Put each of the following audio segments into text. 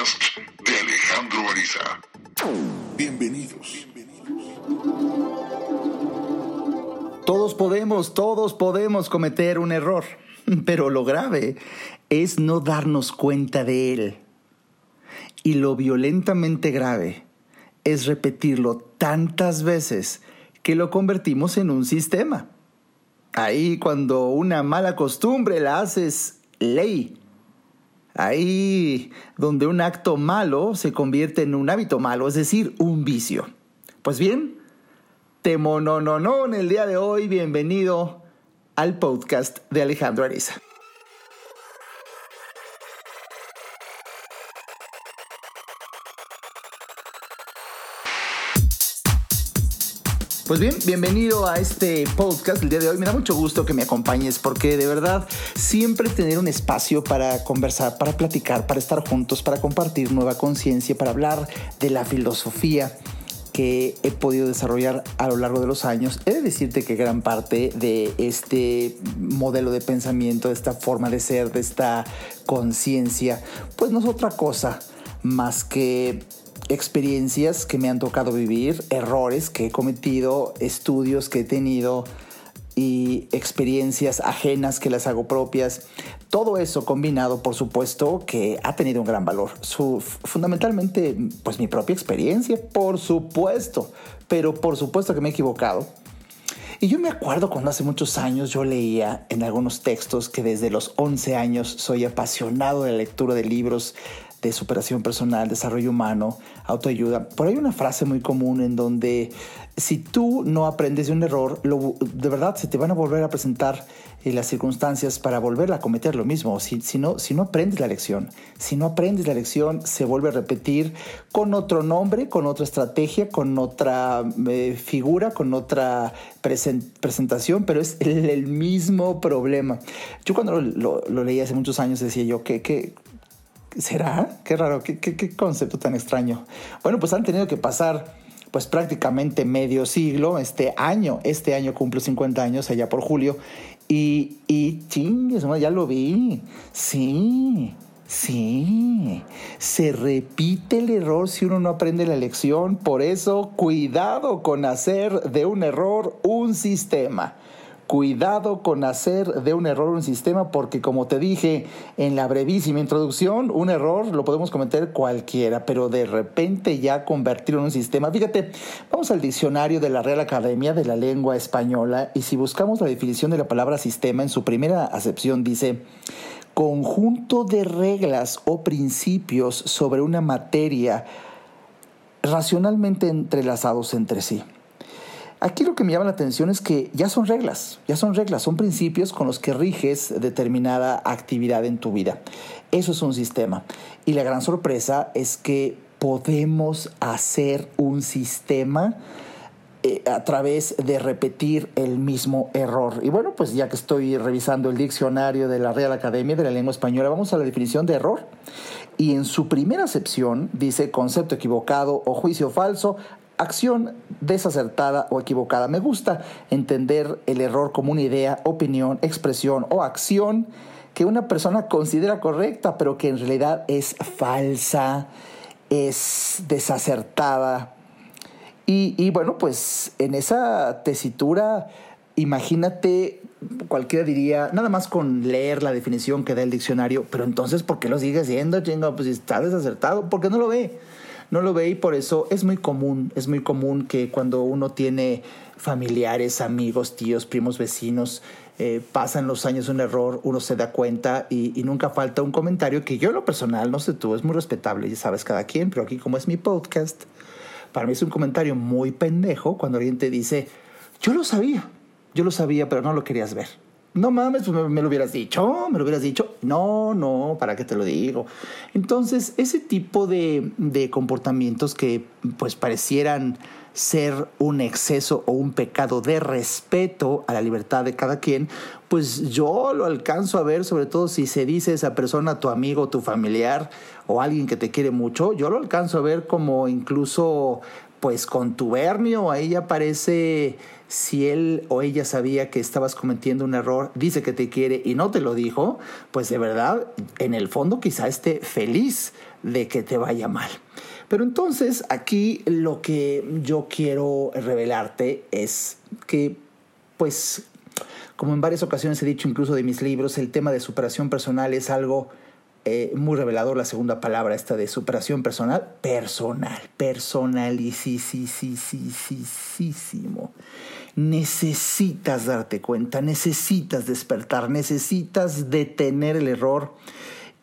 podcast de Alejandro Ariza. Bienvenidos. Todos podemos, todos podemos cometer un error, pero lo grave es no darnos cuenta de él. Y lo violentamente grave es repetirlo tantas veces que lo convertimos en un sistema. Ahí cuando una mala costumbre la haces ley. Ahí donde un acto malo se convierte en un hábito malo, es decir, un vicio. Pues bien, te no en el día de hoy, bienvenido al podcast de Alejandro Ariza. Pues bien, bienvenido a este podcast el día de hoy. Me da mucho gusto que me acompañes porque de verdad siempre tener un espacio para conversar, para platicar, para estar juntos, para compartir nueva conciencia, para hablar de la filosofía que he podido desarrollar a lo largo de los años. He de decirte que gran parte de este modelo de pensamiento, de esta forma de ser, de esta conciencia, pues no es otra cosa más que experiencias que me han tocado vivir, errores que he cometido, estudios que he tenido y experiencias ajenas que las hago propias. Todo eso combinado, por supuesto, que ha tenido un gran valor. Fundamentalmente, pues mi propia experiencia, por supuesto, pero por supuesto que me he equivocado. Y yo me acuerdo cuando hace muchos años yo leía en algunos textos que desde los 11 años soy apasionado de la lectura de libros de superación personal, desarrollo humano, autoayuda. Por ahí hay una frase muy común en donde si tú no aprendes de un error, de verdad se te van a volver a presentar eh, las circunstancias para volver a cometer lo mismo. Si, si, no, si no aprendes la lección, si no aprendes la lección, se vuelve a repetir con otro nombre, con otra estrategia, con otra eh, figura, con otra presentación, pero es el, mismo problema. Yo cuando lo, lo, leí hace muchos años decía yo que ¿Será? Qué raro, qué, concepto tan extraño. Bueno, pues han tenido que pasar pues prácticamente medio siglo, este año, este año cumplo 50 años allá por julio, y, y chingues, ya lo vi, sí, sí, se repite el error si uno no aprende la lección, por eso cuidado con hacer de un error un sistema. Cuidado con hacer de un error un sistema porque como te dije en la brevísima introducción, un error lo podemos cometer cualquiera, pero de repente ya convertirlo en un sistema. Fíjate, vamos al diccionario de la Real Academia de la Lengua Española y si buscamos la definición de la palabra sistema en su primera acepción dice conjunto de reglas o principios sobre una materia racionalmente entrelazados entre sí. Aquí lo que me llama la atención es que ya son reglas, ya son reglas, son principios con los que riges determinada actividad en tu vida. Eso es un sistema. Y la gran sorpresa es que podemos hacer un sistema eh, a través de repetir el mismo error. Y bueno, pues ya que estoy revisando el diccionario de la Real Academia de la Lengua Española, vamos a la definición de error. Y en su primera acepción dice concepto equivocado o juicio falso acción desacertada o equivocada. Me gusta entender el error como una idea, opinión, expresión o acción que una persona considera correcta, pero que en realidad es falsa, es desacertada. Y, bueno, pues en esa tesitura, imagínate, cualquiera diría, nada más con leer la definición que da el diccionario, pero entonces, ¿por qué lo sigue haciendo, chingo? Pues está desacertado, ¿por qué no lo ve? No lo ve y por eso es muy común, es muy común que cuando uno tiene familiares, amigos, tíos, primos, vecinos, eh, pasan los años un error, uno se da cuenta y, y, nunca falta un comentario que yo en lo personal, no sé tú, es muy respetable, ya sabes cada quien, pero aquí como es mi podcast, para mí es un comentario muy pendejo cuando alguien te dice, yo lo sabía, yo lo sabía, pero no lo querías ver. No mames, pues me, lo hubieras dicho, me lo hubieras dicho. No, no, ¿para qué te lo digo? Entonces, ese tipo de, de comportamientos que pues parecieran ser un exceso o un pecado de respeto a la libertad de cada quien, pues yo lo alcanzo a ver, sobre todo si se dice esa persona, tu amigo, tu familiar o alguien que te quiere mucho, yo lo alcanzo a ver como incluso pues contubernio, ahí ya parece si él o ella sabía que estabas cometiendo un error, dice que te quiere y no te lo dijo, pues de verdad, en el fondo quizá esté feliz de que te vaya mal. Pero entonces aquí lo que yo quiero revelarte es que, pues, como en varias ocasiones he dicho incluso de mis libros, el tema de superación personal es algo eh, muy revelador la segunda palabra, esta de superación personal, personal, personalicísimo. Necesitas darte cuenta, necesitas despertar, necesitas detener el error.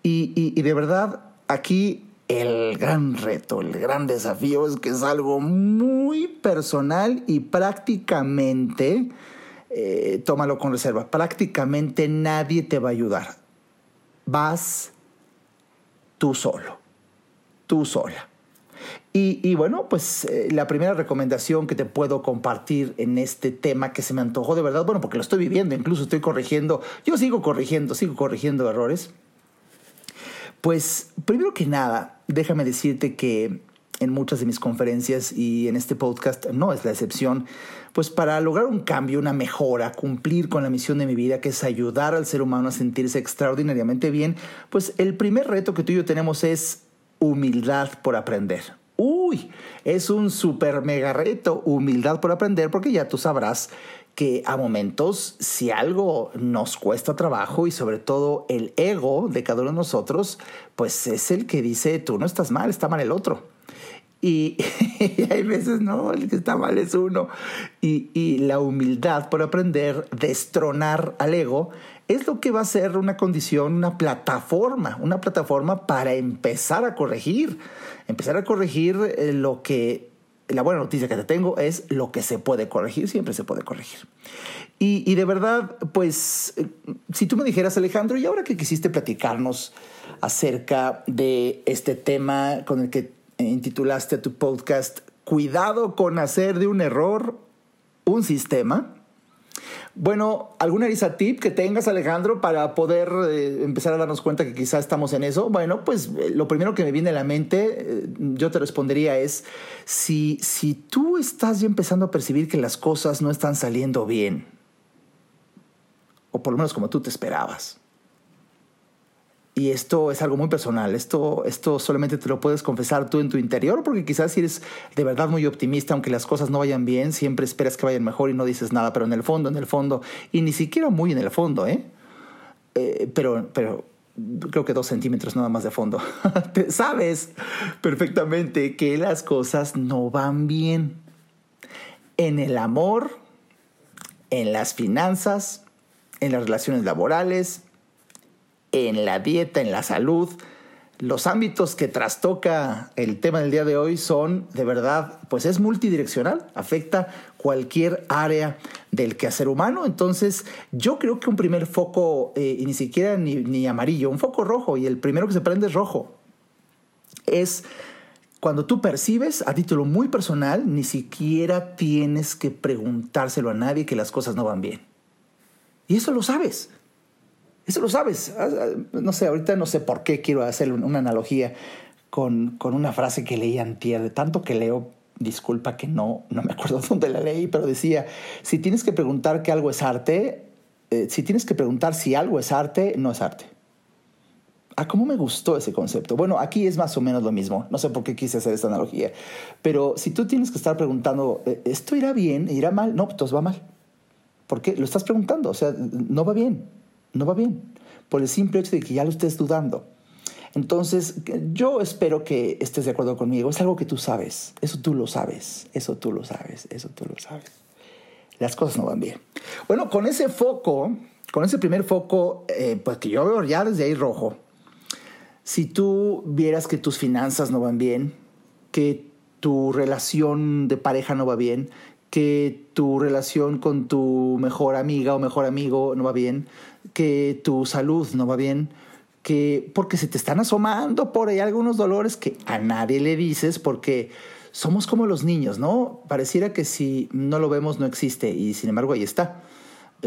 Y, y, de verdad, aquí el gran reto, el gran desafío es que es algo muy personal y prácticamente, eh, tómalo con reserva, prácticamente nadie te va a ayudar. Vas tú solo, tú sola. Y, bueno, pues eh, la primera recomendación que te puedo compartir en este tema que se me antojó de verdad, bueno, porque lo estoy viviendo, incluso estoy corrigiendo, yo sigo corrigiendo, sigo corrigiendo errores. Pues primero que nada, déjame decirte que en muchas de mis conferencias y en este podcast no es la excepción, pues para lograr un cambio, una mejora, cumplir con la misión de mi vida, que es ayudar al ser humano a sentirse extraordinariamente bien, pues el primer reto que tú y yo tenemos es humildad por aprender. Uy, es un super mega reto, humildad por aprender, porque ya tú sabrás que a momentos, si algo nos cuesta trabajo y sobre todo el ego de cada uno de nosotros, pues es el que dice, tú no estás mal, está mal el otro. Y, hay veces, no, el que está mal es uno. Y, y, la humildad por aprender, destronar al ego, es lo que va a ser una condición, una plataforma, una plataforma para empezar a corregir. Empezar a corregir eh, lo que, la buena noticia que te tengo es lo que se puede corregir, siempre se puede corregir. Y, y de verdad, pues, eh, si tú me dijeras, Alejandro, y ahora que quisiste platicarnos acerca de este tema con el que intitulaste tu podcast Cuidado con hacer de un error un sistema. Bueno, ¿alguna risa tip que tengas, Alejandro, para poder eh, empezar a darnos cuenta que quizá estamos en eso? Bueno, pues eh, lo primero que me viene a la mente, eh, yo te respondería es, si, si tú estás ya empezando a percibir que las cosas no están saliendo bien, o por lo menos como tú te esperabas, y esto es algo muy personal, esto, esto solamente te lo puedes confesar tú en tu interior, porque quizás si eres de verdad muy optimista, aunque las cosas no vayan bien, siempre esperas que vayan mejor y no dices nada, pero en el fondo, en el fondo, y ni siquiera muy en el fondo, ¿eh? eh pero, pero creo que dos centímetros nada más de fondo. Sabes perfectamente que las cosas no van bien. En el amor, en las finanzas, en las relaciones laborales, en la dieta, en la salud. Los ámbitos que trastoca el tema del día de hoy son, de verdad, pues es multidireccional, afecta cualquier área del quehacer humano. Entonces, yo creo que un primer foco, eh, ni siquiera ni, ni amarillo, un foco rojo, y el primero que se prende es rojo, es cuando tú percibes a título muy personal, ni siquiera tienes que preguntárselo a nadie que las cosas no van bien. Y eso lo sabes. Eso lo sabes. Ah, ah, no sé, ahorita no sé por qué quiero hacer una analogía con, con una frase que leí antier. De tanto que leo, disculpa que no, no me acuerdo dónde la leí, pero decía, si tienes que preguntar que algo es arte, eh, si tienes que preguntar si algo es arte, no es arte. Ah, cómo me gustó ese concepto. Bueno, aquí es más o menos lo mismo. No sé por qué quise hacer esta analogía. Pero si tú tienes que estar preguntando, eh, ¿esto irá bien? ¿Irá mal? No, pues va mal. ¿Por qué? Lo estás preguntando. O sea, no va bien no va bien, por el simple hecho de que ya lo estés dudando. Entonces, yo espero que estés de acuerdo conmigo. Es algo que tú sabes, eso tú lo sabes, eso tú lo sabes, eso tú lo sabes. Las cosas no van bien. Bueno, con ese foco, con ese primer foco, eh, pues que yo veo ya desde ahí rojo, si tú vieras que tus finanzas no van bien, que tu relación de pareja no va bien, que tu relación con tu mejor amiga o mejor amigo no va bien, que tu salud no va bien, que porque se te están asomando por ahí algunos dolores que a nadie le dices porque somos como los niños, ¿no? Pareciera que si no lo vemos no existe y sin embargo ahí está.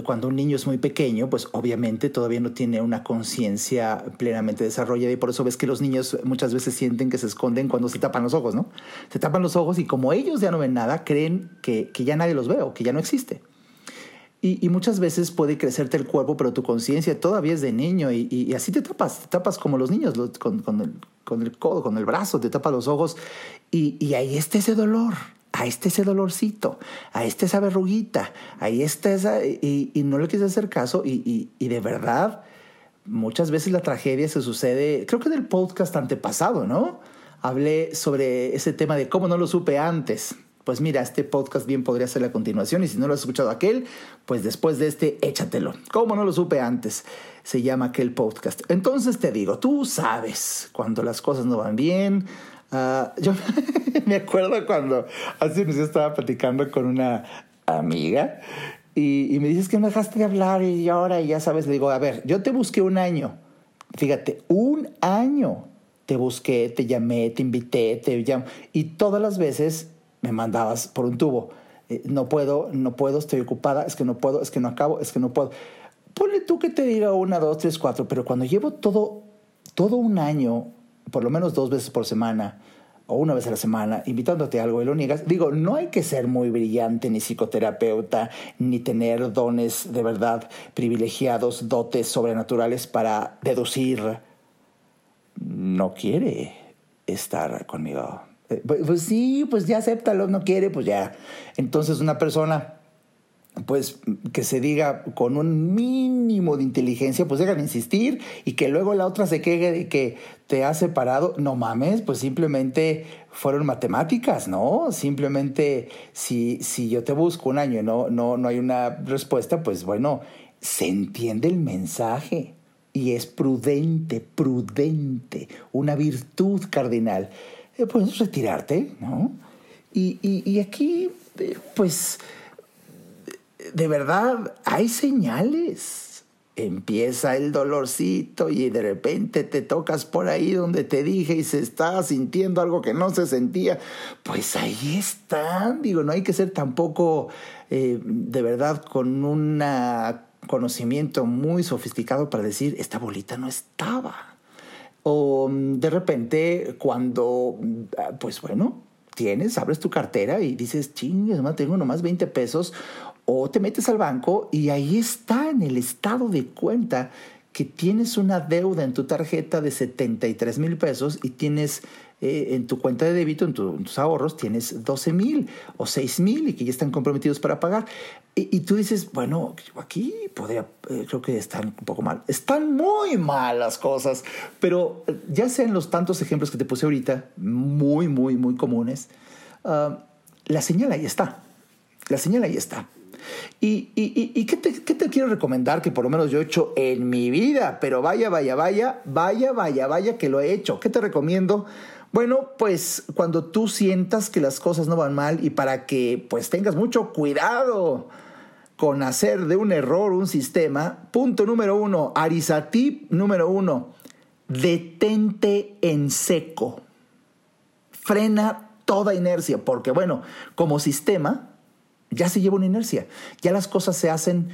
Cuando un niño es muy pequeño, pues obviamente todavía no tiene una conciencia plenamente desarrollada y por eso ves que los niños muchas veces sienten que se esconden cuando se tapan los ojos, ¿no? Se tapan los ojos y como ellos ya no ven nada, creen que, ya nadie los ve o que ya no existe. Y, muchas veces puede crecerte el cuerpo, pero tu conciencia todavía es de niño y, así te tapas, te tapas como los niños, con, el, con, el, codo, con el brazo, te tapas los ojos y ahí está ese dolor ahí está ese dolorcito, ahí está esa verruguita, ahí está esa, y, no le quise hacer caso y, y, de verdad, muchas veces la tragedia se sucede, creo que en el podcast antepasado, ¿no? Hablé sobre ese tema de cómo no lo supe antes. Pues mira, este podcast bien podría ser la continuación y si no lo has escuchado aquel, pues después de este, échatelo. ¿Cómo no lo supe antes? Se llama aquel podcast. Entonces te digo, tú sabes cuando las cosas no van bien, Ah, yo me acuerdo cuando hace unos días estaba platicando con una amiga y, me dices que me dejaste de hablar y ahora y ya sabes, le digo, a ver, yo te busqué un año, fíjate, un año te busqué, te llamé, te invité, te llamé y todas las veces me mandabas por un tubo. Eh, no puedo, no puedo, estoy ocupada, es que no puedo, es que no acabo, es que no puedo. Ponle tú que te diga una, dos, tres, cuatro, pero cuando llevo todo, todo un año por lo menos dos veces por semana o una vez a la semana invitándote a algo y lo niegas, digo, no hay que ser muy brillante ni psicoterapeuta, ni tener dones de verdad privilegiados, dotes sobrenaturales para deducir, no quiere estar conmigo. Eh, pues, pues sí, pues ya acéptalo, no quiere, pues ya. Entonces una persona pues que se diga con un mínimo de inteligencia, pues dejan insistir y que luego la otra se queje de que te ha separado. No mames, pues simplemente fueron matemáticas, ¿no? Simplemente si, si yo te busco un año y no, no, no hay una respuesta, pues bueno, se entiende el mensaje y es prudente, prudente, una virtud cardinal. Eh, puedes retirarte, ¿no? Y, y, y aquí, eh, pues de verdad, hay señales. Empieza el dolorcito y de repente te tocas por ahí donde te dije y se está sintiendo algo que no se sentía. Pues ahí están. Digo, no hay que ser tampoco eh, de verdad con un conocimiento muy sofisticado para decir, esta bolita no estaba. O mm, de repente cuando, ah, pues bueno, tienes, abres tu cartera y dices, chingues, tengo nomás 20 pesos o te metes al banco y ahí está en el estado de cuenta que tienes una deuda en tu tarjeta de 73 mil pesos y tienes eh, en tu cuenta de débito, en, tus ahorros, tienes 12 mil o 6 mil y que ya están comprometidos para pagar. Y, tú dices, bueno, aquí podría, eh, creo que están un poco mal. Están muy mal las cosas, pero eh, ya sean los tantos ejemplos que te puse ahorita, muy, muy, muy comunes, ah, la señal ahí está. La señal ahí está. ¿Y, y, qué, te, qué, te, quiero recomendar que por lo menos yo he hecho en mi vida? Pero vaya, vaya, vaya, vaya, vaya, vaya que lo he hecho. ¿Qué te recomiendo? Bueno, pues cuando tú sientas que las cosas no van mal y para que pues tengas mucho cuidado con hacer de un error un sistema, punto número uno, Arisatip número uno, detente en seco. Frena toda inercia, porque bueno, como sistema, ya se lleva una inercia, ya las cosas se hacen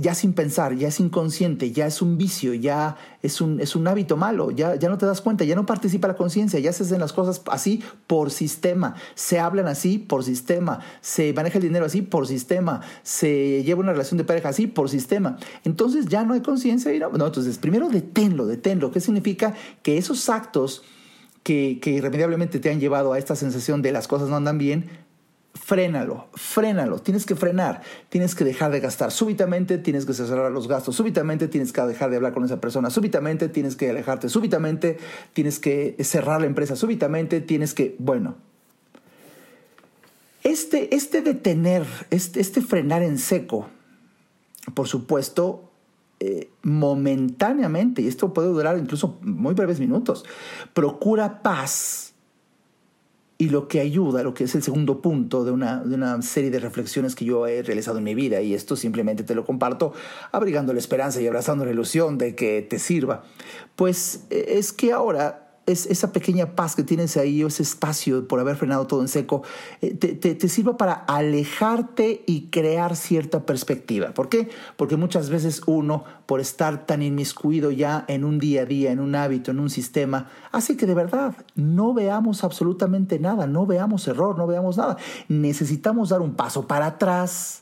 ya sin pensar, ya es inconsciente, ya es un vicio, ya es un, es un hábito malo, ya, ya no te das cuenta, ya no participa la conciencia, ya se hacen las cosas así por sistema, se hablan así por sistema, se maneja el dinero así por sistema, se lleva una relación de pareja así por sistema. Entonces ya no hay conciencia. No, no, entonces primero deténlo, deténlo. ¿Qué significa? Que esos actos que, que irremediablemente te han llevado a esta sensación de las cosas no andan bien, frénalo, frénalo, tienes que frenar, tienes que dejar de gastar. Súbitamente, tienes que cerrar los gastos súbitamente, tienes que dejar de hablar con esa persona súbitamente, tienes que alejarte súbitamente, tienes que cerrar la empresa súbitamente, tienes que, bueno, este, este detener, este, este frenar en seco, por supuesto, eh, momentáneamente, y esto puede durar incluso muy breves minutos, procura paz y lo que ayuda, lo que es el segundo punto de una, de una, serie de reflexiones que yo he realizado en mi vida, y esto simplemente te lo comparto, abrigando la esperanza y abrazando la ilusión de que te sirva, pues e, es que ahora esa pequeña paz que tienes ahí o ese espacio por haber frenado todo en seco, eh, te, te, sirva para alejarte y crear cierta perspectiva. ¿Por qué? Porque muchas veces uno, por estar tan inmiscuido ya en un día a día, en un hábito, en un sistema, hace que de verdad no veamos absolutamente nada, no veamos error, no veamos nada. Necesitamos dar un paso para atrás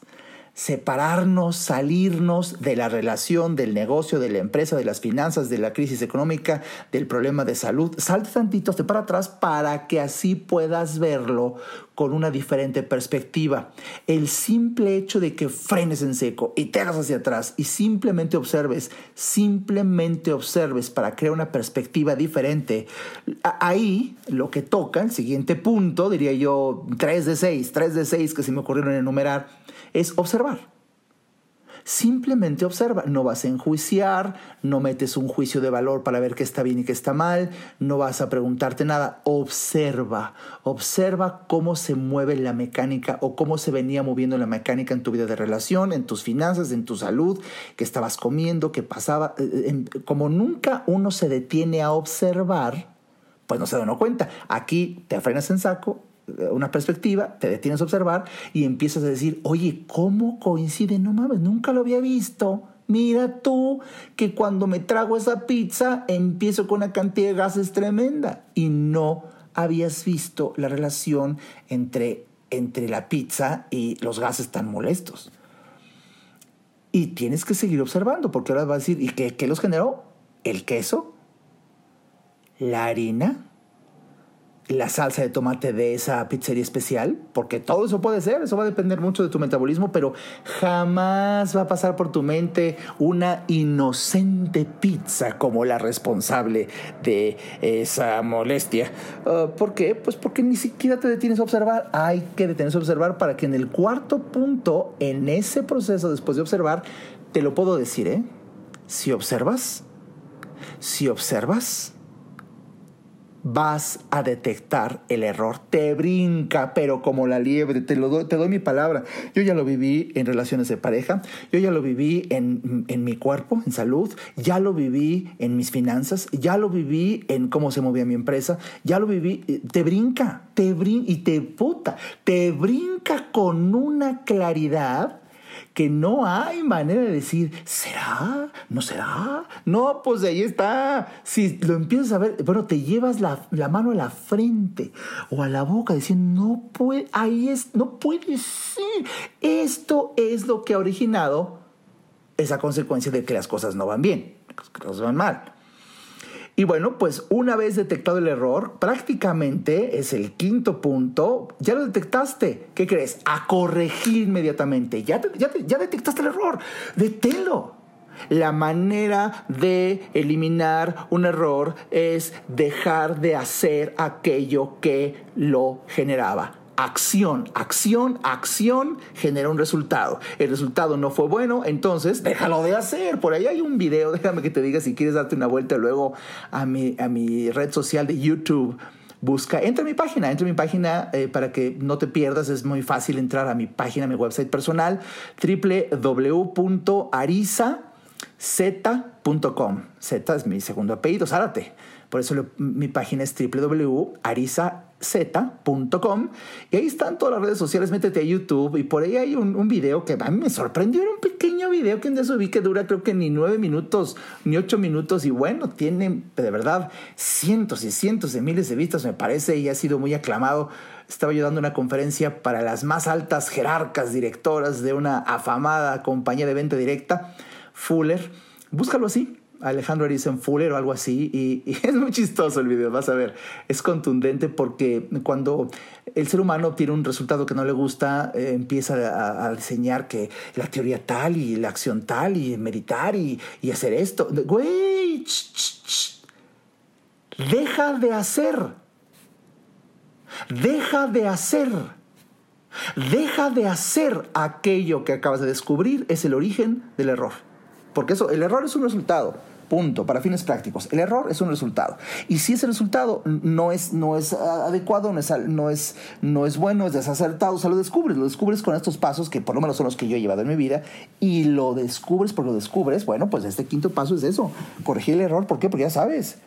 separarnos, salirnos de la relación, del negocio, de la empresa, de las finanzas, de la crisis económica, del problema de salud. Salte tantito, te para atrás para que así puedas verlo con una diferente perspectiva. El simple hecho de que frenes en seco y te hacia atrás y simplemente observes, simplemente observes para crear una perspectiva diferente. Ahí lo que toca, el siguiente punto, diría yo, 3 de 6, 3 de 6 que se me ocurrieron enumerar, es observar. Simplemente observa, no vas a enjuiciar, no metes un juicio de valor para ver qué está bien y qué está mal, no vas a preguntarte nada, observa, observa cómo se mueve la mecánica o cómo se venía moviendo la mecánica en tu vida de relación, en tus finanzas, en tu salud, qué estabas comiendo, qué pasaba. Eh, eh, como nunca uno se detiene a observar, pues no se da cuenta. Aquí te frenas en saco una perspectiva, te detienes a observar y empiezas a decir, oye, ¿cómo coincide? No mames, nunca lo había visto. Mira tú que cuando me trago esa pizza empiezo con una cantidad de gases tremenda y no habías visto la relación entre, entre la pizza y los gases tan molestos. Y tienes que seguir observando porque ahora vas a decir, ¿y qué, qué los generó? ¿El queso? ¿La harina? La salsa de tomate de esa pizzería especial, porque todo eso puede ser, eso va a depender mucho de tu metabolismo, pero jamás va a pasar por tu mente una inocente pizza como la responsable de esa molestia. Ah, ¿Por qué? Pues porque ni siquiera te detienes a observar, hay que detenerse a observar para que en el cuarto punto, en ese proceso después de observar, te lo puedo decir, ¿eh? Si observas, si observas, vas a detectar el error. Te brinca, pero como la liebre, te, lo doy, te doy mi palabra. Yo ya lo viví en relaciones de pareja, yo ya lo viví en, en, mi cuerpo, en salud, ya lo viví en mis finanzas, ya lo viví en cómo se movía mi empresa, ya lo viví, eh, te brinca, te brinca y te puta, te brinca con una claridad que no hay manera de decir, ¿será? ¿No será? No, pues ahí está. Si lo empiezas a ver, bueno, te llevas la, mano a la frente o a la boca diciendo, no puede, ahí es, no puede ser. Esto es lo que ha originado esa consecuencia de que las cosas no van bien, que las cosas van mal. Y bueno, pues una vez detectado el error, prácticamente es el quinto punto, ya lo detectaste. ¿Qué crees? A corregir inmediatamente. Ya, ya, ya detectaste el error. Deténlo. La manera de eliminar un error es dejar de hacer aquello que lo generaba acción, acción, acción genera un resultado. El resultado no fue bueno, entonces déjalo de hacer. Por ahí hay un video, déjame que te diga si quieres darte una vuelta luego a mi, a mi red social de YouTube. Busca, entra a mi página, entra a mi página eh, para que no te pierdas. Es muy fácil entrar a mi página, mi website personal, www.arizaz.com. Z es mi segundo apellido, Zárate. Por eso mi página es www.arisa z.com y ahí están todas las redes sociales, métete a YouTube y por ahí hay un, video que a mí me sorprendió, era un pequeño video que en vi que dura creo que ni nueve minutos ni ocho minutos y bueno, tiene de verdad cientos y cientos de miles de vistas me parece y ha sido muy aclamado. Estaba yo dando una conferencia para las más altas jerarcas directoras de una afamada compañía de venta directa, Fuller. Búscalo así, Alejandro Arisen Fuller o algo así, y, es muy chistoso el video, vas a ver, es contundente porque cuando el ser humano tiene un resultado que no le gusta, eh, empieza a, diseñar que la teoría tal y la acción tal y meditar y, y hacer esto. Güey, deja de hacer, deja de hacer. Deja de hacer aquello que acabas de descubrir, es el origen del error. Porque eso, el error es un resultado. Punto, para fines prácticos. El error es un resultado. Y si ese resultado no es, no es adecuado, no es, no, es, no es bueno, es desacertado, o sea, lo descubres. Lo descubres con estos pasos que por lo menos son los que yo he llevado en mi vida. Y lo descubres porque lo descubres. Bueno, pues este quinto paso es eso. Corregir el error. ¿Por qué? Porque ya sabes.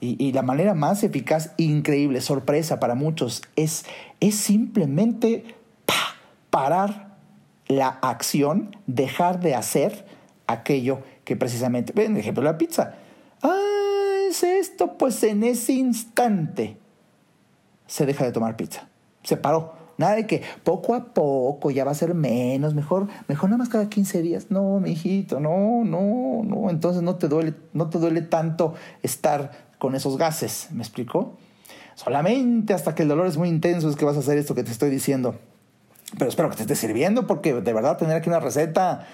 Y, la manera más eficaz, increíble, sorpresa para muchos, es, es simplemente parar la acción, dejar de hacer aquello que precisamente, ven, ejemplo, la pizza. Ah, es esto, pues en ese instante se deja de tomar pizza. Se paró. Nada de que poco a poco ya va a ser menos, mejor, mejor nada más cada 15 días. No, mi hijito, no, no, no. Entonces no te duele, no te duele tanto estar con esos gases. ¿Me explico? Solamente hasta que el dolor es muy intenso es que vas a hacer esto que te estoy diciendo. Pero espero que te esté sirviendo porque de verdad tener aquí una receta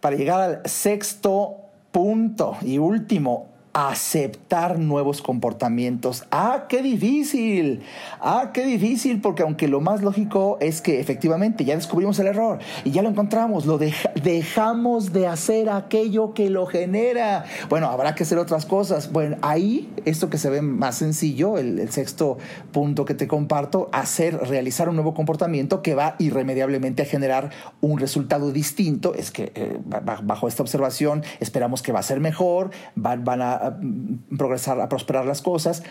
para llegar al sexto punto y último aceptar nuevos comportamientos. Ah, qué difícil. Ah, qué difícil, porque aunque lo más lógico es que efectivamente ya descubrimos el error y ya lo encontramos, lo dejamos de hacer aquello que lo genera. Bueno, habrá que hacer otras cosas. Bueno, ahí esto que se ve más sencillo, el, sexto punto que te comparto, hacer, realizar un nuevo comportamiento que va irremediablemente a generar un resultado distinto. Es que eh, bajo esta observación esperamos que va a ser mejor, van a progresar, a prosperar las cosas.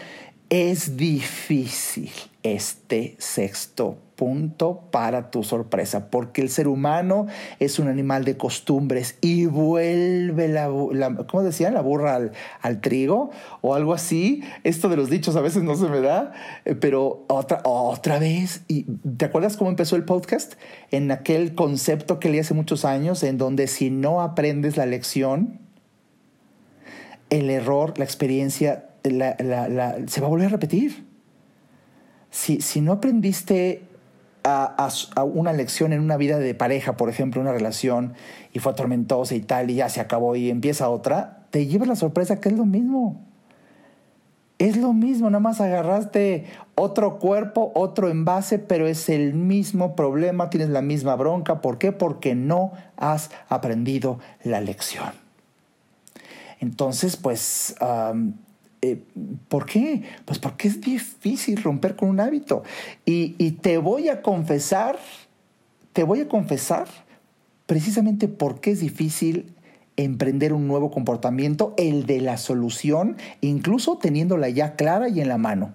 Es difícil este sexto punto para tu sorpresa, porque el ser humano es un animal de costumbres y vuelve la, ¿cómo decían? La burra al, al, trigo o algo así. Esto de los dichos a veces no se me da, eh, pero otra, otra vez. ¿Y ¿Te acuerdas cómo empezó el podcast? En aquel concepto que leí hace muchos años, en donde si no aprendes la lección, el error, la experiencia, se va a volver a repetir. Si, si no aprendiste a, una lección en una vida de pareja, por ejemplo, una relación, y fue tormentosa y tal, y ya se acabó y empieza otra, te llevas la sorpresa que es lo mismo. Es lo mismo, nada más agarraste otro cuerpo, otro envase, pero es el mismo problema, tienes la misma bronca. ¿Por qué? Porque no has aprendido la lección. Entonces, pues, eh, ¿por qué? Pues porque es difícil romper con un hábito. Y, te voy a confesar, te voy a confesar precisamente por qué es difícil emprender un nuevo comportamiento, el de la solución, incluso teniéndola ya clara y en la mano.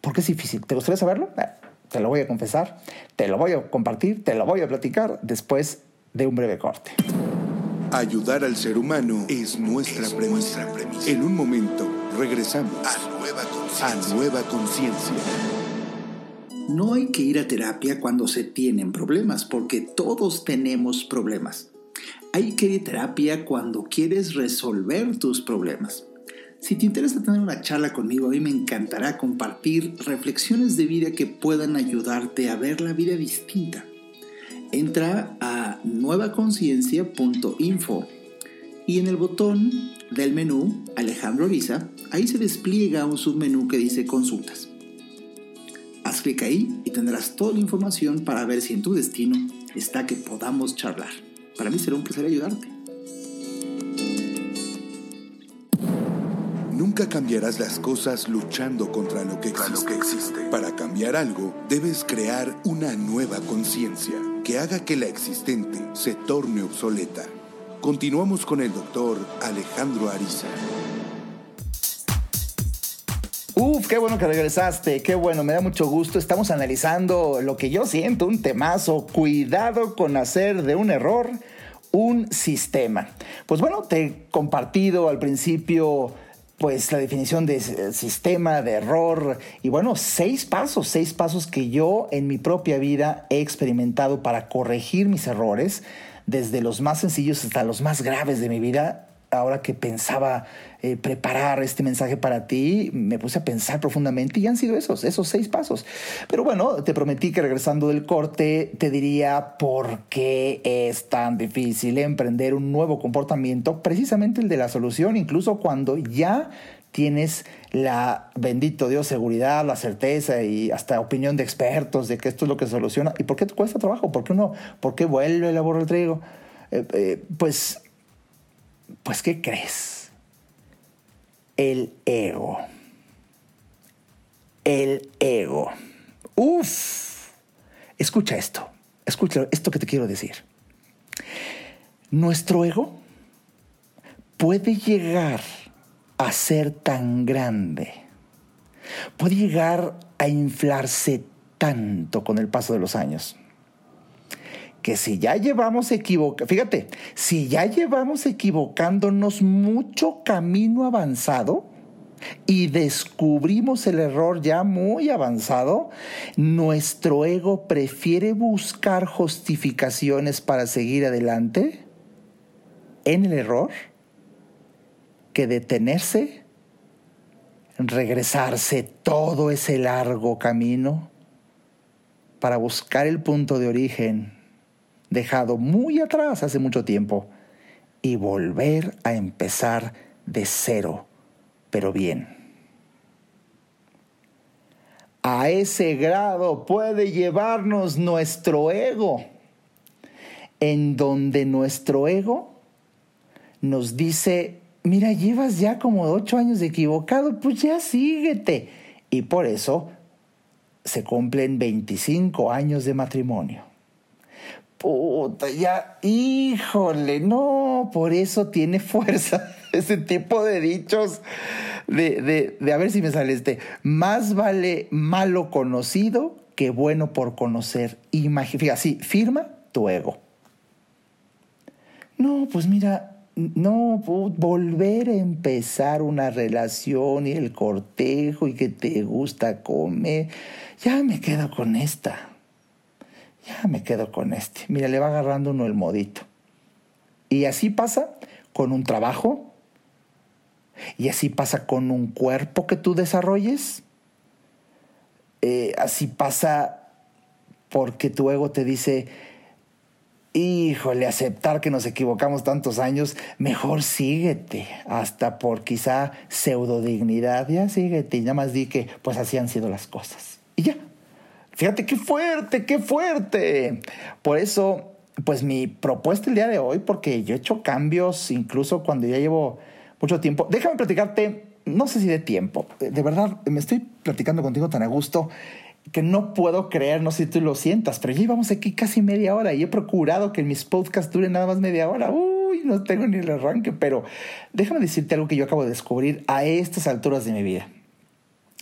¿Por qué es difícil? ¿Te gustaría saberlo? Eh, te lo voy a confesar, te lo voy a compartir, te lo voy a platicar después de un breve corte. Ayudar al ser humano es nuestra, premisa. En un momento regresamos a Nueva Conciencia. No hay que ir a terapia cuando se tienen problemas, porque todos tenemos problemas. Hay que ir a terapia cuando quieres resolver tus problemas. Si te interesa tener una charla conmigo, a mí me encantará compartir reflexiones de vida que puedan ayudarte a ver la vida distinta entra a nuevaconciencia.info y en el botón del menú Alejandro Ariza, ahí se despliega un submenú que dice consultas. Haz clic ahí y tendrás toda la información para ver si en tu destino está que podamos charlar. Para mí será un placer ayudarte. Nunca cambiarás las cosas luchando contra lo que existe. Para cambiar algo, debes crear una nueva conciencia que haga que la existente se torne obsoleta. Continuamos con el doctor Alejandro Ariza. Uf, qué bueno que regresaste, qué bueno, me da mucho gusto. Estamos analizando lo que yo siento, un temazo. Cuidado con hacer de un error un sistema. Pues bueno, te he compartido al principio pues la definición de sistema, de error, y bueno, seis pasos, seis pasos que yo en mi propia vida he experimentado para corregir mis errores, desde los más sencillos hasta los más graves de mi vida, ahora que pensaba eh, preparar este mensaje para ti, me puse a pensar profundamente y han sido esos, esos seis pasos. Pero bueno, te prometí que regresando del corte te diría por qué es tan difícil emprender un nuevo comportamiento, precisamente el de la solución, incluso cuando ya tienes la, bendito Dios, seguridad, la certeza y hasta opinión de expertos de que esto es lo que soluciona. ¿Y por qué te cuesta trabajo? ¿Por qué uno, por qué vuelve el aborro el trigo? Eh, eh, pues pues, ¿qué crees? El ego. El ego. Uf. Escucha esto. Escucha esto que te quiero decir. Nuestro ego puede llegar a ser tan grande, puede llegar a inflarse tanto con el paso de los años, que si ya llevamos equivocando, fíjate, si ya llevamos equivocándonos mucho camino avanzado, y descubrimos el error ya muy avanzado, nuestro ego prefiere buscar justificaciones para seguir adelante en el error que detenerse, regresarse todo ese largo camino para buscar el punto de origen dejado muy atrás hace mucho tiempo y volver a empezar de cero pero bien. A ese grado puede llevarnos nuestro ego, en donde nuestro ego nos dice, mira, llevas ya como ocho años equivocado, pues ya síguete. Y por eso se cumplen 25 años de matrimonio. Puta, ya, híjole, no, por eso tiene fuerza ese tipo de dichos de, de, a ver si me sale este, más vale malo conocido que bueno por conocer. Imagina, así, firma tu ego. No, pues mira, no, volver a empezar una relación y el cortejo y que te gusta comer, ya me quedo con esta. Ya me quedo con este. Mira, le va agarrando uno el modito. Y así pasa con un trabajo, y así pasa con un cuerpo que tú desarrolles. Eh, así pasa porque tu ego te dice, híjole, aceptar que nos equivocamos tantos años, mejor síguete, hasta por quizá pseudo dignidad, ya síguete y nada más di que pues así han sido las cosas. Fíjate qué fuerte, qué fuerte. Por eso, pues mi propuesta el día de hoy, porque yo he hecho cambios incluso cuando ya llevo mucho tiempo. Déjame platicarte, no sé si de tiempo, de verdad, me estoy platicando contigo tan a gusto que no puedo creer, no sé si tú lo sientas, pero ya llevamos aquí casi media hora y he procurado que mis podcasts duren nada más media hora. Uy, no tengo ni el arranque, pero déjame decirte algo que yo acabo de descubrir a estas alturas de mi vida.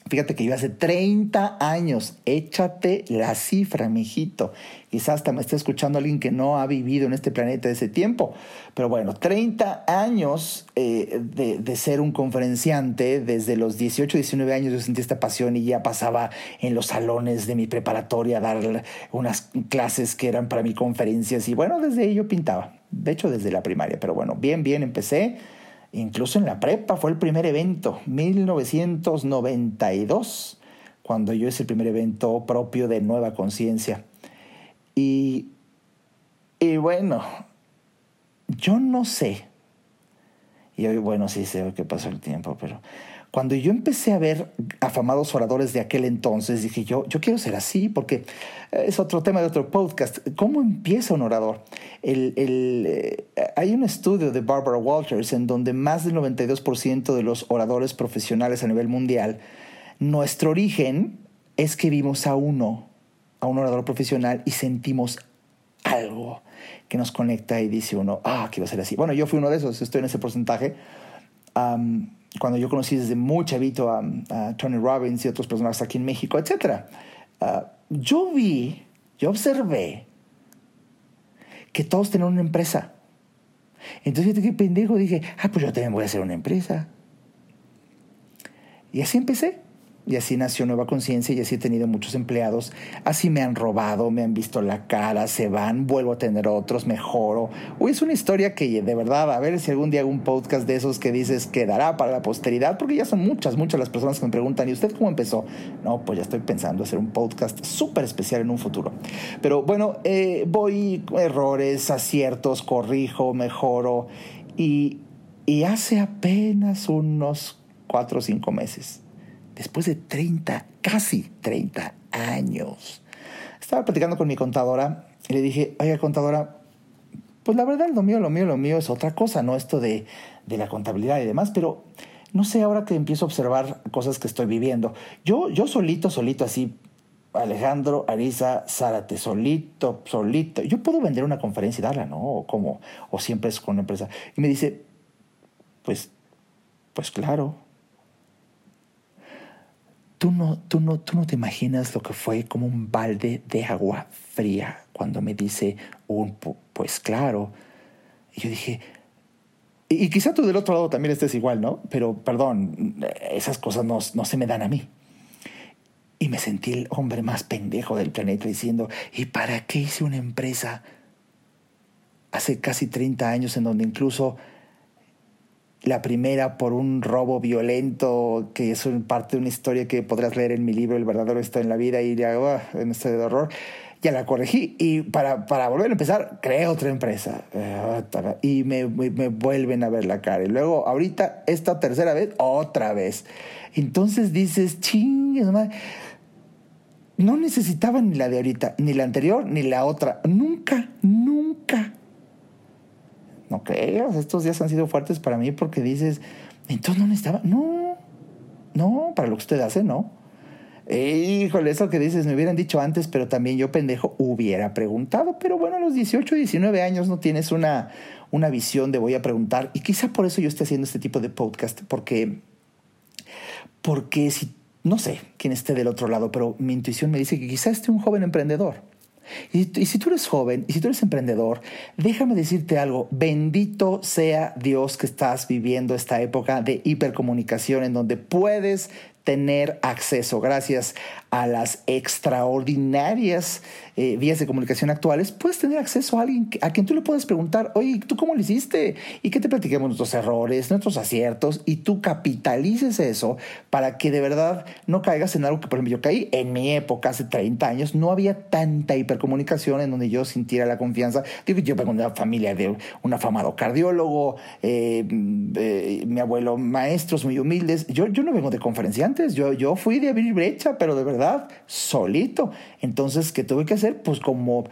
Fíjate que yo hace 30 años, échate la cifra, mijito. Quizás hasta me esté escuchando alguien que no ha vivido en este planeta ese tiempo. Pero bueno, 30 años eh, de, ser un conferenciante. Desde los 18, 19 años yo sentí esta pasión y ya pasaba en los salones de mi preparatoria a dar unas clases que eran para mí conferencias. Y bueno, desde ahí yo pintaba. De hecho, desde la primaria. Pero bueno, bien, bien, empecé Incluso en la prepa fue el primer evento, 1992, cuando yo hice el primer evento propio de Nueva Conciencia. Y, y bueno, yo no sé, y hoy, bueno, sí sé que pasó el tiempo, pero cuando yo empecé a ver afamados oradores de aquel entonces, dije yo, yo quiero ser así, porque es otro tema de otro podcast. ¿Cómo empieza un orador? El, el, eh, hay un estudio de Barbara Walters en donde más del 92% de los oradores profesionales a nivel mundial, nuestro origen es que vimos a uno, a un orador profesional y sentimos algo que nos conecta y dice uno, ah, quiero ser así. Bueno, yo fui uno de esos, estoy en ese porcentaje cuando yo conocí desde muy chavito a, Tony Robbins y otros personajes aquí en México, etc. Ah, yo vi, yo observé que todos tenían una empresa. Entonces, qué pendejo, dije, ah, pues yo también voy a hacer una empresa. Y así empecé. Y así nació Nueva Conciencia y así he tenido muchos empleados. Así me han robado, me han visto la cara, se van, vuelvo a tener otros, mejoro. Uy, es una historia que de verdad, a ver si algún día hago un podcast de esos que dices quedará para la posteridad, porque ya son muchas, muchas las personas que me preguntan, ¿y usted cómo empezó? No, pues ya estoy pensando hacer un podcast súper especial en un futuro. Pero bueno, eh, voy errores, aciertos, corrijo, mejoro. Y, y hace apenas unos cuatro o cinco meses después de 30, casi 30 años. Estaba platicando con mi contadora y le dije, oiga contadora, pues la verdad lo mío, lo mío, lo mío es otra cosa, no esto de, de la contabilidad y demás, pero no sé ahora que empiezo a observar cosas que estoy viviendo. Yo, yo solito, solito así, Alejandro Ariza Zárate, solito, solito. Yo puedo vender una conferencia y darla, ¿no? O como, o siempre es con una empresa. Y me dice, pues Pues claro. Tú no, tú, no, tú no te imaginas lo que fue como un balde de agua fría cuando me dice un, pues claro. Y yo dije, y, quizá tú del otro lado también estés igual, ¿no? Pero perdón, esas cosas no, no se me dan a mí. Y me sentí el hombre más pendejo del planeta diciendo, ¿y para qué hice una empresa hace casi 30 años en donde incluso la primera por un robo violento, que es parte de una historia que podrás leer en mi libro El verdadero está en la vida y ya, en este de horror, ya la corregí. Y para, para volver a empezar creé otra empresa. Y me, me, vuelven a ver la cara. Y luego ahorita esta tercera vez otra vez. Entonces dices chingues no necesitaba ni la de ahorita ni la anterior ni la otra. Nunca nunca ok, estos días han sido fuertes para mí porque dices, entonces no necesitaba, no, no, para lo que usted hace, no. híjole, eso que dices, me hubieran dicho antes, pero también yo pendejo hubiera preguntado. Pero bueno, a los 18, 19 años no tienes una, una visión de voy a preguntar. Y quizá por eso yo esté haciendo este tipo de podcast, porque, porque si, no sé quién esté del otro lado, pero mi intuición me dice que quizá esté un joven emprendedor y, si tú eres joven y si tú eres emprendedor, déjame decirte algo, bendito sea Dios que estás viviendo esta época de hipercomunicación en donde puedes tener acceso. Gracias a las extraordinarias eh, vías de comunicación actuales, puedes tener acceso a alguien a quien tú le puedes preguntar, oye, ¿tú cómo lo hiciste? Y que te platiquemos nuestros errores, nuestros aciertos, y tú capitalices eso para que de verdad no caigas en algo que, por ejemplo, yo caí en mi época, hace 30 años, no había tanta hipercomunicación en donde yo sintiera la confianza. Digo, yo vengo de una familia de un afamado cardiólogo, eh, eh, mi abuelo, maestros muy humildes. Yo, yo no vengo de conferenciantes, yo, yo fui de abrir brecha, pero de verdad solito. Entonces, ¿qué tuve que hacer? Pues como,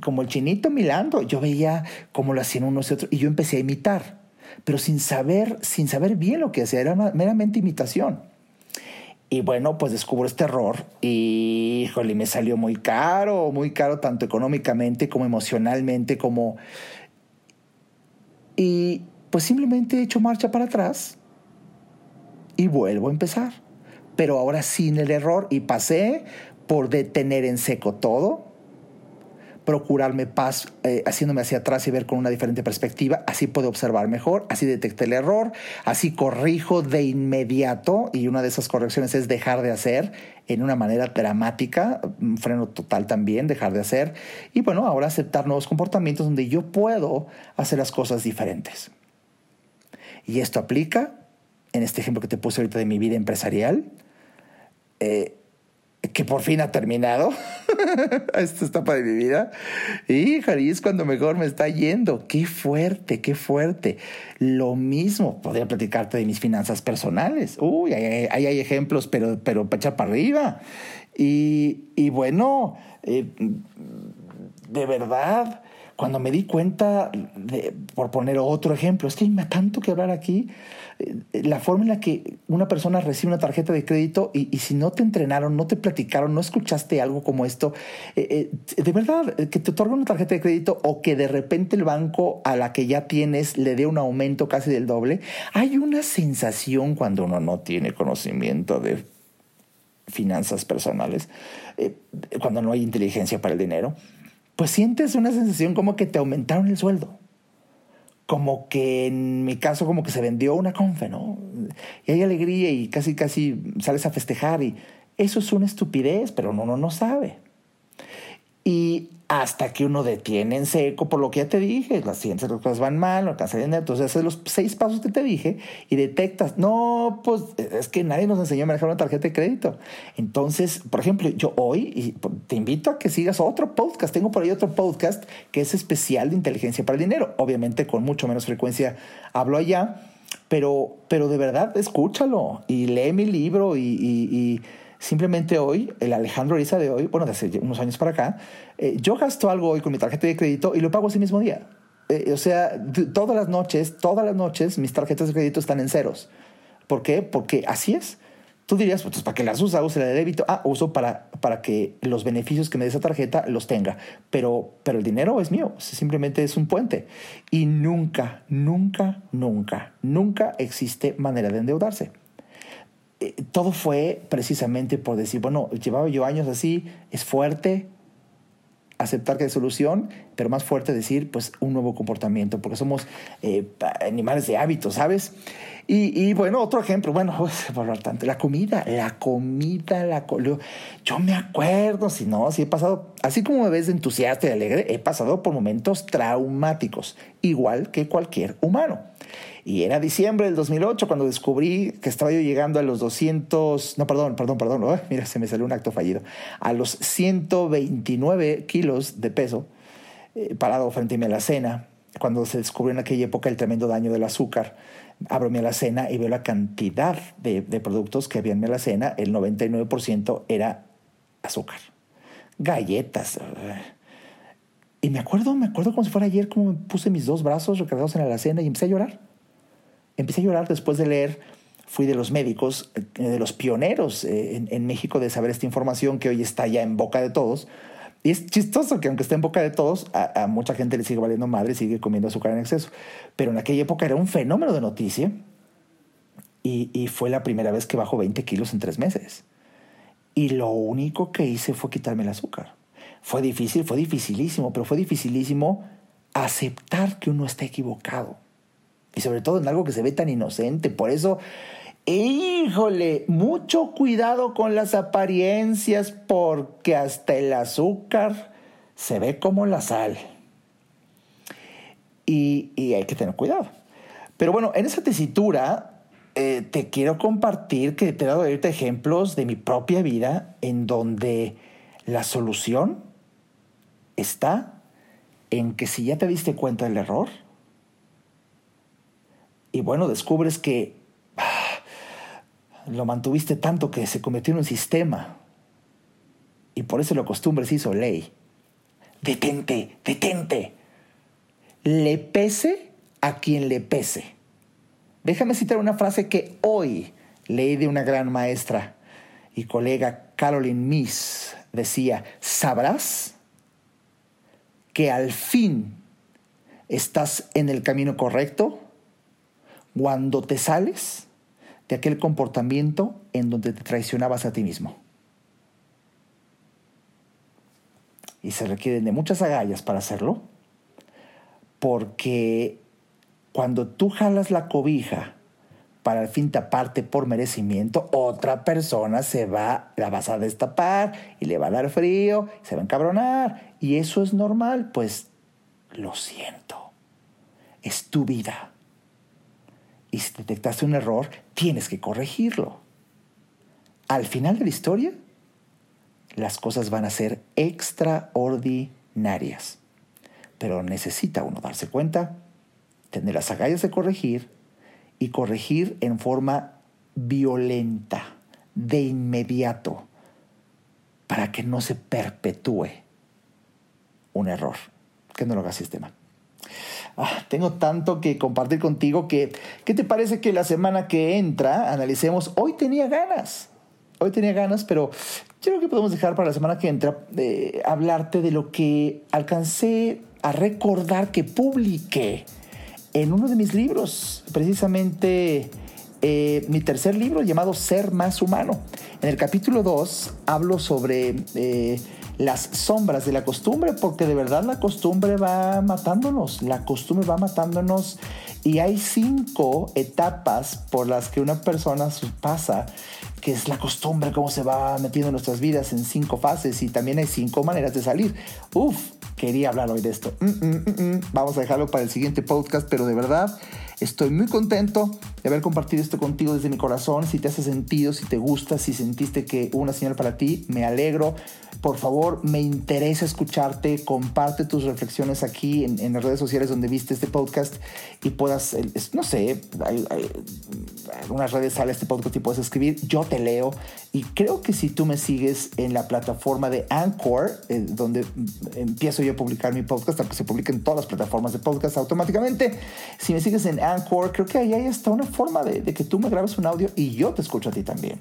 como el chinito milando. Yo veía cómo lo hacían unos y otros y yo empecé a imitar, pero sin saber, sin saber bien lo que hacía, era meramente imitación. Y bueno, pues descubro este error y, híjole, me salió muy caro, muy caro tanto económicamente como emocionalmente, como... Y pues simplemente he hecho marcha para atrás y vuelvo a empezar pero ahora sin el error y pasé por detener en seco todo, procurarme paz eh, haciéndome hacia atrás y ver con una diferente perspectiva, así puedo observar mejor, así detecté el error, así corrijo de inmediato y una de esas correcciones es dejar de hacer en una manera dramática, un freno total también, dejar de hacer y bueno, ahora aceptar nuevos comportamientos donde yo puedo hacer las cosas diferentes. Y esto aplica en este ejemplo que te puse ahorita de mi vida empresarial, eh, que por fin ha terminado esta etapa de mi vida. Y es cuando mejor me está yendo. Qué fuerte, qué fuerte. Lo mismo, podría platicarte de mis finanzas personales. Uy, ahí hay, ejemplos, pero, pero para echar para arriba. Y, bueno, eh, de verdad, cuando me di cuenta, por poner otro ejemplo, es que hay tanto que hablar aquí, eh, la forma en la que una persona recibe una tarjeta de crédito y, si no te entrenaron, no te platicaron, no escuchaste algo como esto, eh, eh, de verdad, que te otorga una tarjeta de crédito o que de repente el banco a la que ya tienes le dé un aumento casi del doble, hay una sensación cuando uno no tiene conocimiento de finanzas personales, cuando no hay inteligencia para el dinero, pues sientes una sensación como que te aumentaron el sueldo como que en mi caso como que se vendió una confe, ¿no? Y hay alegría y casi casi sales a festejar y eso es una estupidez, pero uno no sabe. Y hasta que uno detiene en seco por lo que ya te dije, las siguientes cosas van mal, no alcanza dinero, entonces haces los seis pasos que te dije y detectas, no, pues es que nadie nos enseñó a manejar una tarjeta de crédito. Entonces, por ejemplo, yo hoy te invito a que sigas otro podcast, tengo por ahí otro podcast que es especial de inteligencia para el dinero, obviamente con mucho menos frecuencia hablo allá, pero, pero de verdad escúchalo y lee mi libro y Simplemente hoy, el Alejandro Ariza de hoy, bueno, de hace unos años para acá, eh, yo gasto algo hoy con mi tarjeta de crédito y lo pago ese mismo día. Eh, o sea, todas las noches, todas las noches mis tarjetas de crédito están en ceros. ¿Por qué? Porque así es. Tú dirías, pues, ¿para qué las usa? Usa la de débito. Ah, uso para, para que los beneficios que me dé esa tarjeta los tenga. Pero, pero el dinero es mío, simplemente es un puente. Y nunca, nunca, nunca, nunca existe manera de endeudarse. Eh, todo fue precisamente por decir, bueno, llevaba yo años así, es fuerte, aceptar que hay solución, pero más fuerte decir, pues, un nuevo comportamiento, porque somos eh, animales de hábitos, ¿sabes? Y, bueno, otro ejemplo, bueno, por tanto, la comida, la comida, la yo me acuerdo, si no, si he pasado, así como me ves entusiasta y alegre, he pasado por momentos traumáticos, igual que cualquier humano. Y era diciembre del 2008 cuando descubrí que estaba yo llegando a los 200, no, perdón, perdón, perdón, mira, se me salió un acto fallido, a los 129 kilos de peso eh, parado frente a mi alacena, cuando se descubrió en aquella época el tremendo daño del azúcar. Abro mi alacena y veo la cantidad de, de productos que había en mi alacena, el 99% era azúcar, galletas. Y me acuerdo, me acuerdo como si fuera ayer, como me puse mis dos brazos recargados en la alacena y empecé a llorar Empecé a llorar después de leer, fui de los médicos, eh, de los pioneros eh, en, México de saber esta información que hoy está ya en boca de todos. Y es chistoso que aunque esté en boca de todos, a, mucha gente le sigue valiendo madre y sigue comiendo azúcar en exceso. Pero en aquella época era un fenómeno de noticia y, y fue la primera vez que bajó 20 kilos en tres meses. Y lo único que hice fue quitarme el azúcar. Fue difícil, fue dificilísimo, pero fue dificilísimo aceptar que uno está equivocado. Y sobre todo en algo que se ve tan inocente. Por eso, híjole, mucho cuidado con las apariencias porque hasta el azúcar se ve como la sal. Y, hay que tener cuidado. Pero bueno, en esa tesitura eh, te quiero compartir que te he dado ahorita ejemplos de mi propia vida en donde la solución está en que si ya te diste cuenta del error, y bueno, descubres que ah, lo mantuviste tanto que se convirtió en un sistema. Y por eso lo se hizo ley. Detente, detente. Le pese a quien le pese. Déjame citar una frase que hoy leí de una gran maestra y colega Caroline Miss. Decía, sabrás que al fin estás en el camino correcto cuando te sales de aquel comportamiento en donde te traicionabas a ti mismo. Y se requieren de muchas agallas para hacerlo, porque cuando tú jalas la cobija para al fin taparte por merecimiento, otra persona se va, la vas a destapar y le va a dar frío, se va a encabronar. Y eso es normal, pues lo siento. Es tu vida y si detectaste un error, tienes que corregirlo. Al final de la historia, las cosas van a ser extraordinarias. Pero necesita uno darse cuenta, tener las agallas de corregir y corregir en forma violenta, de inmediato, para que no se perpetúe un error. Que no lo haga sistema. Ah, tengo tanto que compartir contigo que, ¿qué te parece que la semana que entra analicemos? Hoy tenía ganas, hoy tenía ganas, pero yo creo que podemos dejar para la semana que entra eh, hablarte de lo que alcancé a recordar que publiqué en uno de mis libros, precisamente eh, mi tercer libro llamado Ser más humano. En el capítulo 2 hablo sobre... Eh, las sombras de la costumbre, porque de verdad la costumbre va matándonos, la costumbre va matándonos y hay cinco etapas por las que una persona pasa, que es la costumbre, cómo se va metiendo en nuestras vidas en cinco fases y también hay cinco maneras de salir. Uf, quería hablar hoy de esto. Mm, mm, mm, Vamos a dejarlo para el siguiente podcast, pero de verdad Estoy muy contento de haber compartido esto contigo desde mi corazón. Si te hace sentido, si te gusta, si sentiste que una señal para ti, me alegro. Por favor, me interesa escucharte. Comparte tus reflexiones aquí en, las redes sociales donde viste este podcast y puedas, no sé, hay, algunas redes sale este podcast y puedes escribir. Yo te leo. Y creo que si tú me sigues en la plataforma de Anchor, eh, donde empiezo yo a publicar mi podcast, se publica en todas las plataformas de podcast automáticamente, si me sigues en Creo que ahí hay hasta una forma de, que tú me grabes un audio y yo te escucho a ti también.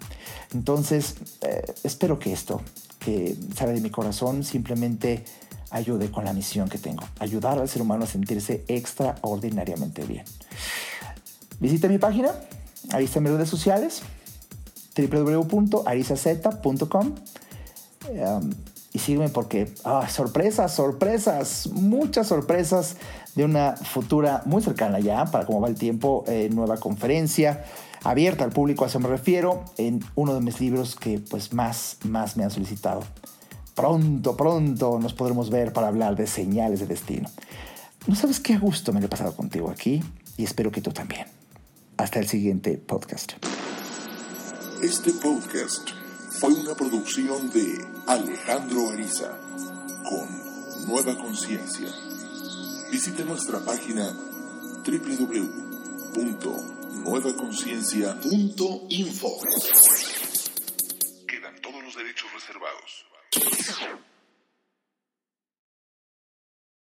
Entonces, eh, espero que esto, que sale de mi corazón, simplemente ayude con la misión que tengo, ayudar al ser humano a sentirse extraordinariamente bien. Visita mi página, ahí están mis redes sociales, www.arizaz.com um, y sígueme porque, ah, sorpresas, sorpresas, muchas sorpresas de una futura muy cercana ya, para cómo va el tiempo, eh, nueva conferencia abierta al público, a eso me refiero, en uno de mis libros que pues más, más me han solicitado. Pronto, pronto nos podremos ver para hablar de señales de destino. No sabes qué gusto me lo he pasado contigo aquí y espero que tú también. Hasta el siguiente podcast. Este podcast fue una producción de Alejandro Ariza con Nueva Conciencia. Visite nuestra página www.nuevaconciencia.info. Quedan todos los derechos reservados.